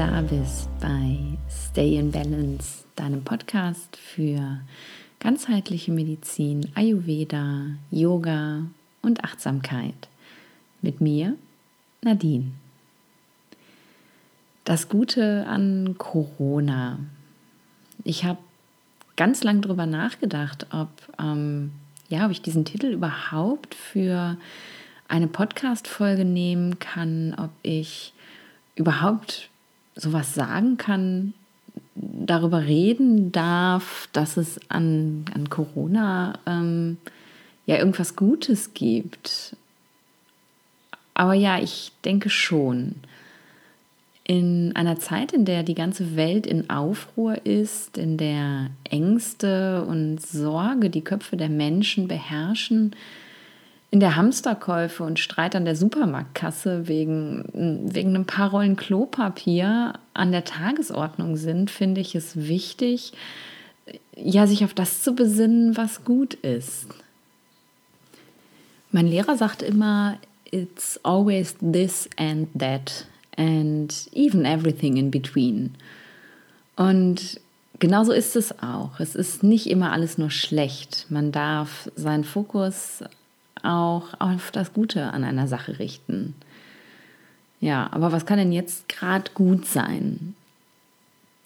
Da bist bei Stay in Balance, deinem Podcast für ganzheitliche Medizin, Ayurveda, Yoga und Achtsamkeit. Mit mir, Nadine. Das Gute an Corona. Ich habe ganz lang darüber nachgedacht, ob, ähm, ja, ob ich diesen Titel überhaupt für eine Podcast-Folge nehmen kann, ob ich überhaupt sowas sagen kann, darüber reden darf, dass es an, an Corona ähm, ja irgendwas Gutes gibt. Aber ja, ich denke schon. In einer Zeit, in der die ganze Welt in Aufruhr ist, in der Ängste und Sorge die Köpfe der Menschen beherrschen, in der Hamsterkäufe und Streit an der Supermarktkasse wegen, wegen ein paar Rollen Klopapier an der Tagesordnung sind, finde ich es wichtig, ja, sich auf das zu besinnen, was gut ist. Mein Lehrer sagt immer, it's always this and that and even everything in between. Und genauso ist es auch. Es ist nicht immer alles nur schlecht. Man darf seinen Fokus auch auf das Gute an einer Sache richten. Ja, aber was kann denn jetzt gerade gut sein?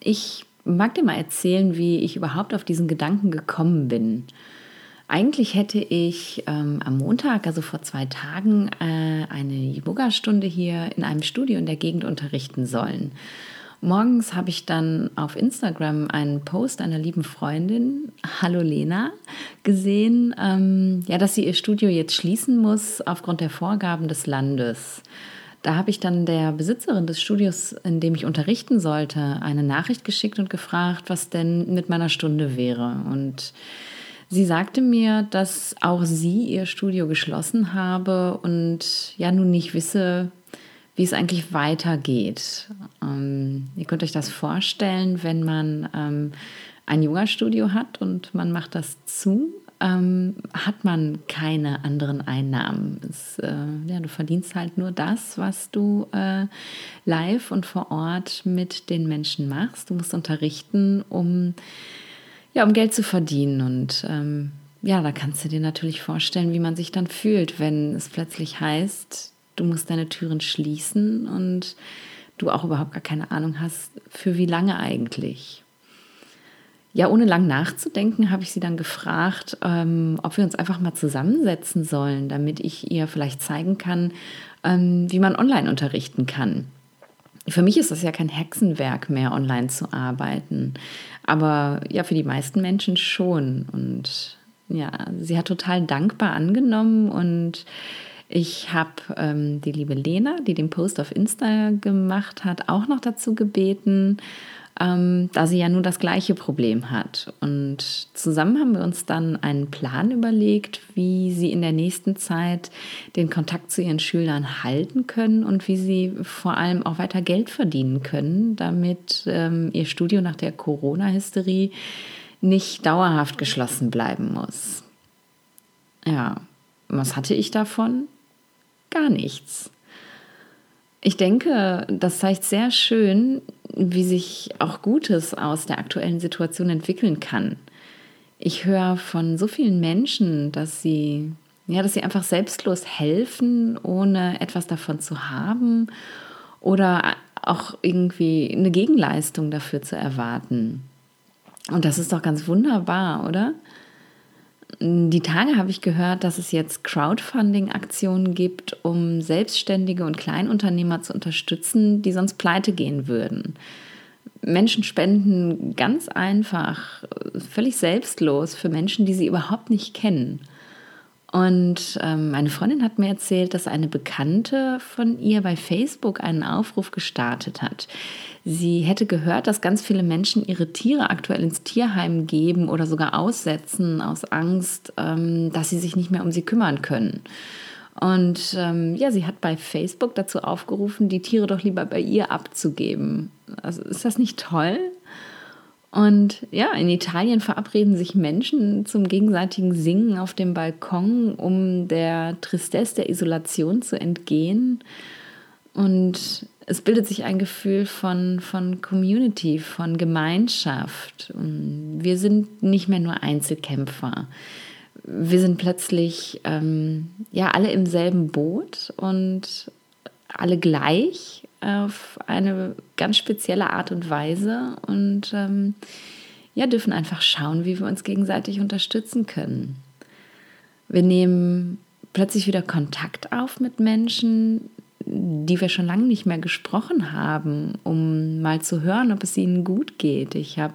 Ich mag dir mal erzählen, wie ich überhaupt auf diesen Gedanken gekommen bin. Eigentlich hätte ich ähm, am Montag, also vor zwei Tagen, äh, eine Yoga-Stunde hier in einem Studio in der Gegend unterrichten sollen. Morgens habe ich dann auf Instagram einen Post einer lieben Freundin, Hallo Lena, gesehen, ähm, ja, dass sie ihr Studio jetzt schließen muss aufgrund der Vorgaben des Landes. Da habe ich dann der Besitzerin des Studios, in dem ich unterrichten sollte, eine Nachricht geschickt und gefragt, was denn mit meiner Stunde wäre. Und sie sagte mir, dass auch sie ihr Studio geschlossen habe und ja nun nicht wisse, wie es eigentlich weitergeht. Ähm, ihr könnt euch das vorstellen, wenn man ähm, ein Yoga-Studio hat und man macht das zu, ähm, hat man keine anderen Einnahmen. Es, äh, ja, du verdienst halt nur das, was du äh, live und vor Ort mit den Menschen machst. Du musst unterrichten, um, ja, um Geld zu verdienen. Und ähm, ja, da kannst du dir natürlich vorstellen, wie man sich dann fühlt, wenn es plötzlich heißt, du musst deine Türen schließen und du auch überhaupt gar keine Ahnung hast, für wie lange eigentlich. Ja, ohne lang nachzudenken, habe ich sie dann gefragt, ähm, ob wir uns einfach mal zusammensetzen sollen, damit ich ihr vielleicht zeigen kann, ähm, wie man online unterrichten kann. Für mich ist das ja kein Hexenwerk mehr, online zu arbeiten. Aber ja, für die meisten Menschen schon. Und ja, sie hat total dankbar angenommen und ich habe ähm, die liebe Lena, die den Post auf Insta gemacht hat, auch noch dazu gebeten, ähm, da sie ja nur das gleiche Problem hat. Und zusammen haben wir uns dann einen Plan überlegt, wie sie in der nächsten Zeit den Kontakt zu ihren Schülern halten können und wie sie vor allem auch weiter Geld verdienen können, damit ähm, ihr Studio nach der Corona-Hysterie nicht dauerhaft geschlossen bleiben muss. Ja, was hatte ich davon? Gar nichts. Ich denke, das zeigt sehr schön, wie sich auch Gutes aus der aktuellen Situation entwickeln kann. Ich höre von so vielen Menschen, dass sie, ja, dass sie einfach selbstlos helfen, ohne etwas davon zu haben oder auch irgendwie eine Gegenleistung dafür zu erwarten. Und das ist doch ganz wunderbar, oder? Die Tage habe ich gehört, dass es jetzt Crowdfunding-Aktionen gibt, um Selbstständige und Kleinunternehmer zu unterstützen, die sonst pleite gehen würden. Menschen spenden ganz einfach, völlig selbstlos für Menschen, die sie überhaupt nicht kennen. Und ähm, meine Freundin hat mir erzählt, dass eine Bekannte von ihr bei Facebook einen Aufruf gestartet hat. Sie hätte gehört, dass ganz viele Menschen ihre Tiere aktuell ins Tierheim geben oder sogar aussetzen aus Angst, ähm, dass sie sich nicht mehr um sie kümmern können. Und ähm, ja, sie hat bei Facebook dazu aufgerufen, die Tiere doch lieber bei ihr abzugeben. Also ist das nicht toll? Und ja, in Italien verabreden sich Menschen zum gegenseitigen Singen auf dem Balkon, um der Tristesse der Isolation zu entgehen. Und es bildet sich ein Gefühl von, von Community, von Gemeinschaft. Wir sind nicht mehr nur Einzelkämpfer. Wir sind plötzlich ähm, ja alle im selben Boot und alle gleich auf eine ganz spezielle Art und Weise und ähm, ja, dürfen einfach schauen, wie wir uns gegenseitig unterstützen können. Wir nehmen plötzlich wieder Kontakt auf mit Menschen, die wir schon lange nicht mehr gesprochen haben, um mal zu hören, ob es ihnen gut geht. Ich habe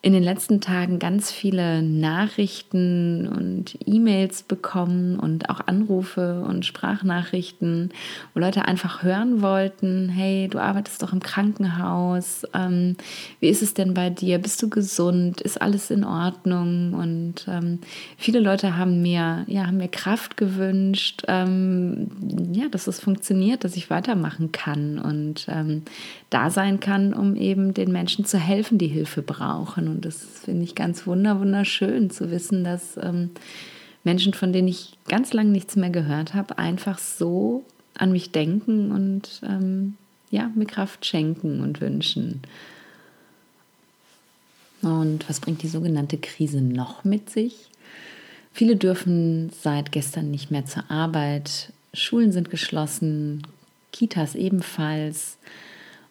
in den letzten Tagen ganz viele Nachrichten und E-Mails bekommen und auch Anrufe und Sprachnachrichten, wo Leute einfach hören wollten, hey, du arbeitest doch im Krankenhaus, ähm, wie ist es denn bei dir? Bist du gesund? Ist alles in Ordnung? Und ähm, viele Leute haben mir, ja, haben mir Kraft gewünscht, ähm, ja, dass es funktioniert, dass ich weitermachen kann und ähm, da sein kann, um eben den Menschen zu helfen, die Hilfe brauchen. Und das finde ich ganz wunder, wunderschön zu wissen, dass ähm, Menschen, von denen ich ganz lange nichts mehr gehört habe, einfach so an mich denken und ähm, ja, mir Kraft schenken und wünschen. Und was bringt die sogenannte Krise noch mit sich? Viele dürfen seit gestern nicht mehr zur Arbeit, Schulen sind geschlossen, Kitas ebenfalls.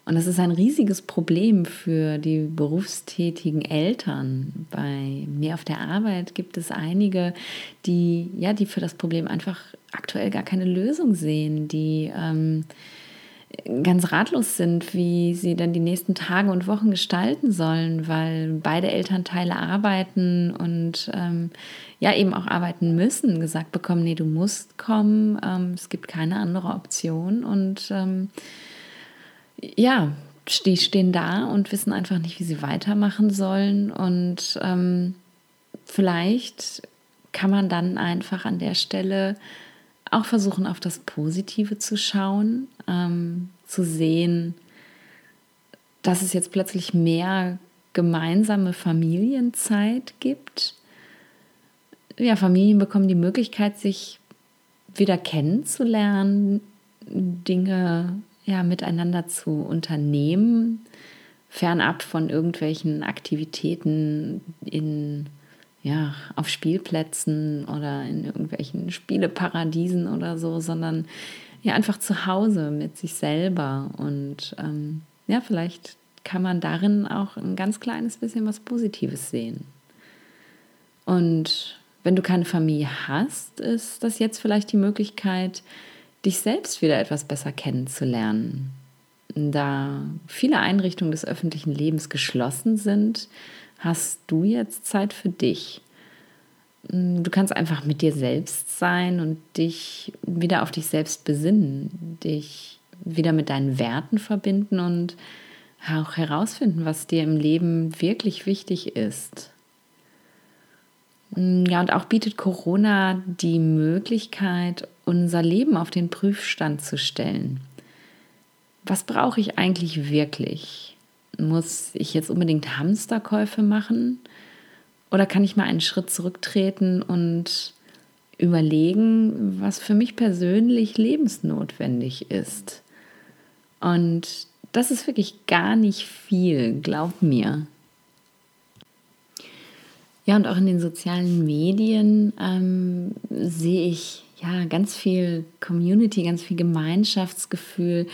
Und das ist ein riesiges Problem für die berufstätigen Eltern. Bei mir auf der Arbeit gibt es einige, die, ja, die für das Problem einfach aktuell gar keine Lösung sehen, die ähm, ganz ratlos sind, wie sie dann die nächsten Tage und Wochen gestalten sollen, weil beide Elternteile arbeiten und ähm, ja eben auch arbeiten müssen, gesagt bekommen, nee, du musst kommen, ähm, es gibt keine andere Option und ähm, ja, die stehen da und wissen einfach nicht, wie sie weitermachen sollen. Und ähm, vielleicht kann man dann einfach an der Stelle auch versuchen, auf das Positive zu schauen, ähm, zu sehen, dass es jetzt plötzlich mehr gemeinsame Familienzeit gibt. Ja, Familien bekommen die Möglichkeit, sich wieder kennenzulernen, Dinge ja, miteinander zu unternehmen, fernab von irgendwelchen Aktivitäten in, ja, auf Spielplätzen oder in irgendwelchen Spieleparadiesen oder so, sondern ja, einfach zu Hause mit sich selber. Und ähm, ja, vielleicht kann man darin auch ein ganz kleines bisschen was Positives sehen. Und wenn du keine Familie hast, ist das jetzt vielleicht die Möglichkeit, dich selbst wieder etwas besser kennenzulernen. Da viele Einrichtungen des öffentlichen Lebens geschlossen sind, hast du jetzt Zeit für dich. Du kannst einfach mit dir selbst sein und dich wieder auf dich selbst besinnen, dich wieder mit deinen Werten verbinden und auch herausfinden, was dir im Leben wirklich wichtig ist. Ja, und auch bietet Corona die Möglichkeit, unser Leben auf den Prüfstand zu stellen. Was brauche ich eigentlich wirklich? Muss ich jetzt unbedingt Hamsterkäufe machen? Oder kann ich mal einen Schritt zurücktreten und überlegen, was für mich persönlich lebensnotwendig ist? Und das ist wirklich gar nicht viel, glaub mir. Ja, und auch in den sozialen Medien ähm, sehe ich ja, ganz viel Community, ganz viel Gemeinschaftsgefühl,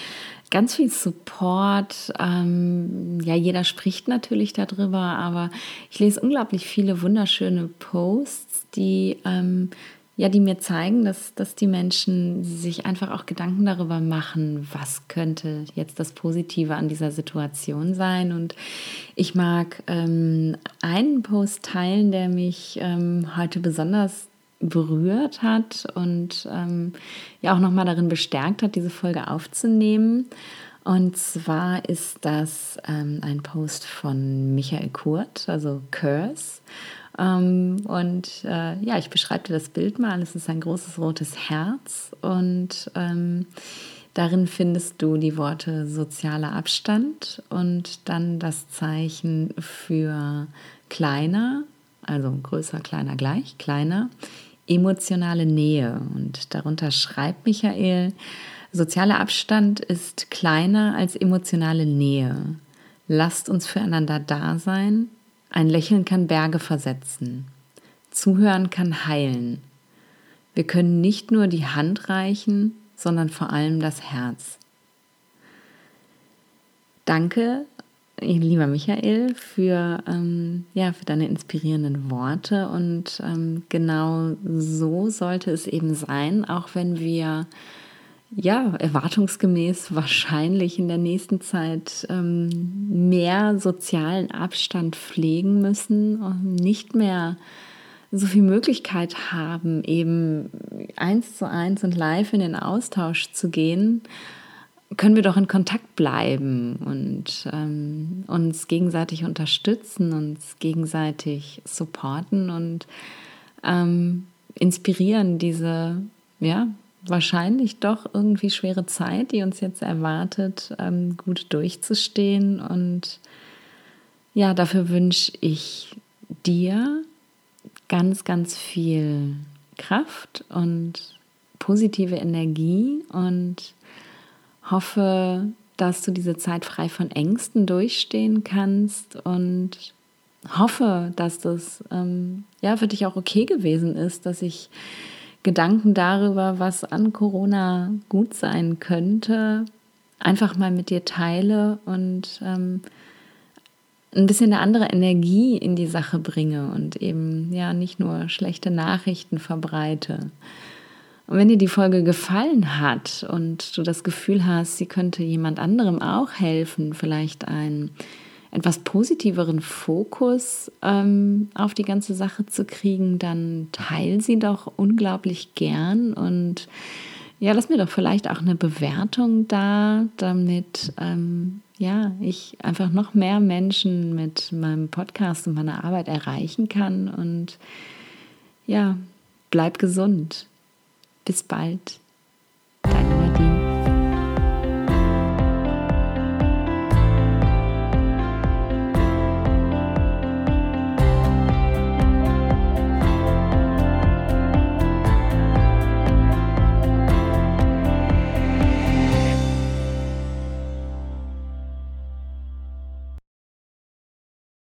ganz viel Support. Ähm, ja, jeder spricht natürlich darüber, aber ich lese unglaublich viele wunderschöne Posts, die ähm, ja, die mir zeigen, dass, dass die Menschen sich einfach auch Gedanken darüber machen, was könnte jetzt das Positive an dieser Situation sein. Und ich mag ähm, einen Post teilen, der mich ähm, heute besonders berührt hat und ähm, ja auch nochmal darin bestärkt hat, diese Folge aufzunehmen. Und zwar ist das ähm, ein Post von Michael Kurt, also Curse. Ähm, und äh, ja, ich beschreibe dir das Bild mal. Es ist ein großes rotes Herz und ähm, darin findest du die Worte sozialer Abstand und dann das Zeichen für kleiner, also größer, kleiner, gleich, kleiner emotionale Nähe. Und darunter schreibt Michael, Sozialer Abstand ist kleiner als emotionale Nähe. Lasst uns füreinander da sein. Ein Lächeln kann Berge versetzen. Zuhören kann heilen. Wir können nicht nur die Hand reichen, sondern vor allem das Herz. Danke, lieber Michael, für, ähm, ja, für deine inspirierenden Worte. Und ähm, genau so sollte es eben sein, auch wenn wir ja, erwartungsgemäß wahrscheinlich in der nächsten Zeit ähm, mehr sozialen Abstand pflegen müssen und nicht mehr so viel Möglichkeit haben, eben eins zu eins und live in den Austausch zu gehen, können wir doch in Kontakt bleiben und ähm, uns gegenseitig unterstützen, uns gegenseitig supporten und ähm, inspirieren, diese ja, wahrscheinlich doch irgendwie schwere Zeit, die uns jetzt erwartet, ähm, gut durchzustehen. Und ja, dafür wünsche ich dir ganz, ganz viel Kraft und positive Energie und hoffe, dass du diese Zeit frei von Ängsten durchstehen kannst und hoffe, dass das ähm, ja für dich auch okay gewesen ist, dass ich Gedanken darüber, was an Corona gut sein könnte, einfach mal mit dir teile und ähm, ein bisschen eine andere Energie in die Sache bringe und eben ja nicht nur schlechte Nachrichten verbreite. Und wenn dir die Folge gefallen hat und du das Gefühl hast, sie könnte jemand anderem auch helfen, vielleicht ein etwas positiveren Fokus ähm, auf die ganze Sache zu kriegen, dann teil sie doch unglaublich gern und ja, lass mir doch vielleicht auch eine Bewertung da, damit ähm, ja, ich einfach noch mehr Menschen mit meinem Podcast und meiner Arbeit erreichen kann und ja, bleib gesund. Bis bald.